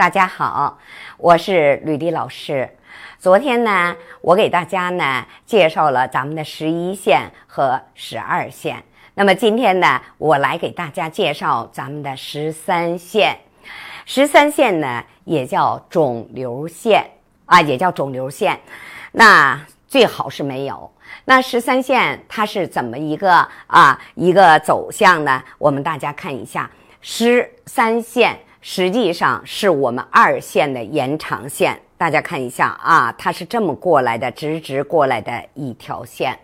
大家好，我是吕丽老师。昨天呢，我给大家呢介绍了咱们的十一线和十二线。那么今天呢，我来给大家介绍咱们的十三线。十三线呢，也叫肿瘤线啊，也叫肿瘤线。那最好是没有。那十三线它是怎么一个啊一个走向呢？我们大家看一下，十三线实际上是我们二线的延长线。大家看一下啊，它是这么过来的，直直过来的一条线，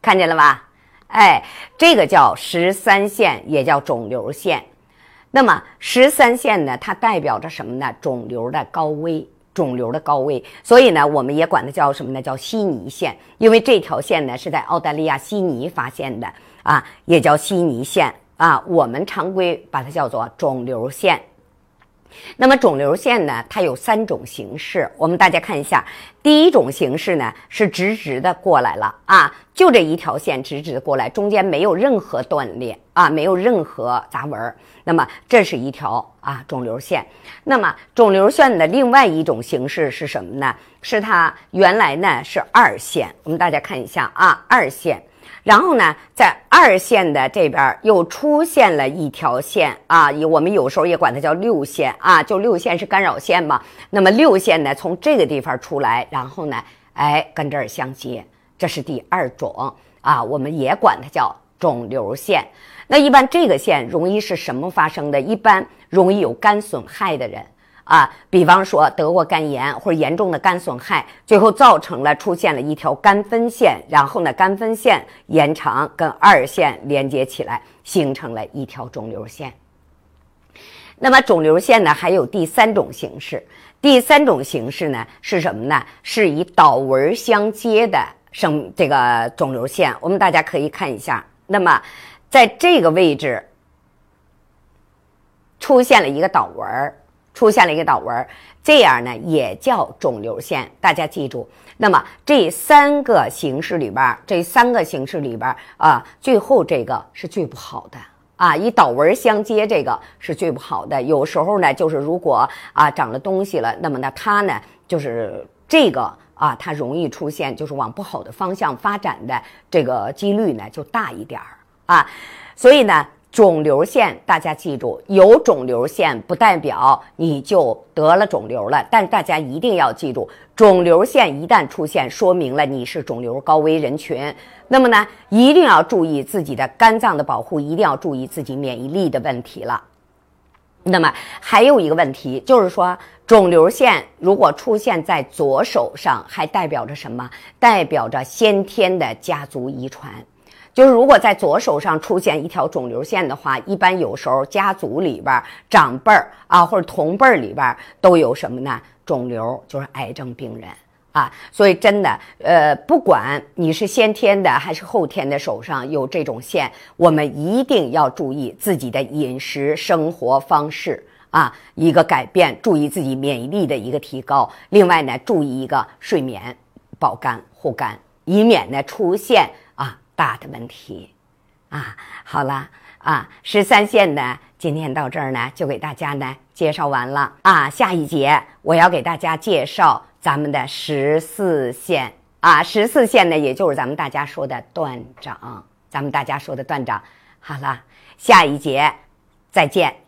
看见了吧？哎，这个叫十三线，也叫肿瘤线。那么十三线呢，它代表着什么呢？肿瘤的高危，肿瘤的高危。所以呢，我们也管它叫什么呢？叫悉尼线，因为这条线呢是在澳大利亚悉尼发现的啊，也叫悉尼线啊。我们常规把它叫做肿瘤线。那么肿瘤线呢，它有三种形式，我们大家看一下。第一种形式呢是直直的过来了啊，就这一条线直直的过来，中间没有任何断裂啊，没有任何杂纹。那么这是一条啊肿瘤线。那么肿瘤线的另外一种形式是什么呢？是它原来呢是二线，我们大家看一下啊，二线。然后呢，在二线的这边又出现了一条线啊，我们有时候也管它叫六线啊，就六线是干扰线嘛。那么六线呢，从这个地方出来，然后呢，哎，跟这儿相接，这是第二种啊，我们也管它叫肿瘤线。那一般这个线容易是什么发生的？一般容易有肝损害的人。啊，比方说得过肝炎或者严重的肝损害，最后造成了出现了一条肝分线，然后呢，肝分线延长跟二线连接起来，形成了一条肿瘤线。那么肿瘤线呢，还有第三种形式，第三种形式呢是什么呢？是以导纹相接的生这个肿瘤线。我们大家可以看一下，那么在这个位置出现了一个导纹儿。出现了一个导纹，这样呢也叫肿瘤线。大家记住，那么这三个形式里边，这三个形式里边啊，最后这个是最不好的啊，以导纹相接，这个是最不好的。有时候呢，就是如果啊长了东西了，那么呢它呢就是这个啊，它容易出现就是往不好的方向发展的这个几率呢就大一点儿啊，所以呢。肿瘤线，大家记住，有肿瘤线不代表你就得了肿瘤了。但大家一定要记住，肿瘤线一旦出现，说明了你是肿瘤高危人群。那么呢，一定要注意自己的肝脏的保护，一定要注意自己免疫力的问题了。那么还有一个问题，就是说，肿瘤线如果出现在左手上，还代表着什么？代表着先天的家族遗传。就是如果在左手上出现一条肿瘤线的话，一般有时候家族里边长辈儿啊或者同辈儿里边都有什么呢？肿瘤就是癌症病人啊。所以真的，呃，不管你是先天的还是后天的手上有这种线，我们一定要注意自己的饮食生活方式啊，一个改变，注意自己免疫力的一个提高。另外呢，注意一个睡眠，保肝护肝，以免呢出现。大的问题，啊，好了啊，十三线呢，今天到这儿呢，就给大家呢介绍完了啊。下一节我要给大家介绍咱们的十四线啊，十四线呢，也就是咱们大家说的断掌，咱们大家说的断掌。好了，下一节再见。